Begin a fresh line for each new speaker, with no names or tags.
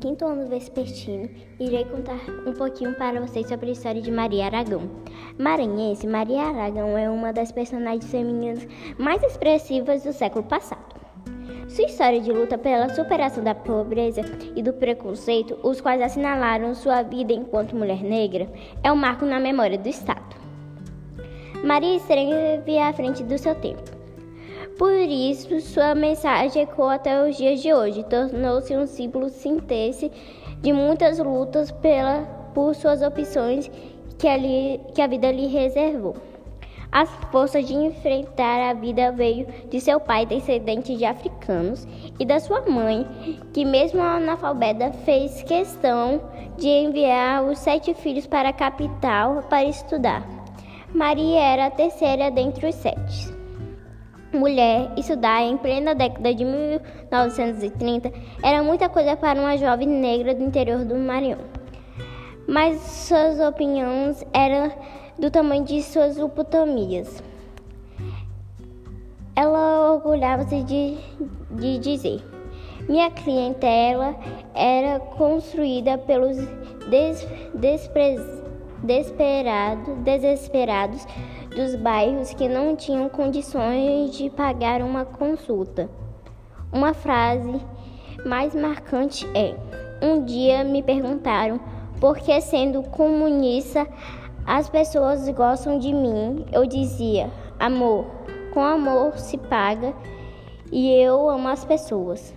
quinto ano vespertino, irei contar um pouquinho para vocês sobre a história de Maria Aragão. Maranhense, Maria Aragão é uma das personagens femininas mais expressivas do século passado. Sua história de luta pela superação da pobreza e do preconceito, os quais assinalaram sua vida enquanto mulher negra, é um marco na memória do Estado. Maria esteve à frente do seu tempo por isso, sua mensagem ecoou até os dias de hoje, tornou-se um símbolo síntese de muitas lutas pela, por suas opções que, ali, que a vida lhe reservou. As forças de enfrentar a vida veio de seu pai, descendente de africanos, e da sua mãe, que mesmo analfabeta fez questão de enviar os sete filhos para a capital para estudar. Maria era a terceira dentre os sete mulher estudar em plena década de 1930 era muita coisa para uma jovem negra do interior do Maranhão. Mas suas opiniões eram do tamanho de suas utopias. Ela orgulhava-se de, de dizer: minha clientela era construída pelos des, desesperados dos bairros que não tinham condições de pagar uma consulta. Uma frase mais marcante é: Um dia me perguntaram por que, sendo comunista, as pessoas gostam de mim. Eu dizia: Amor, com amor se paga e eu amo as pessoas.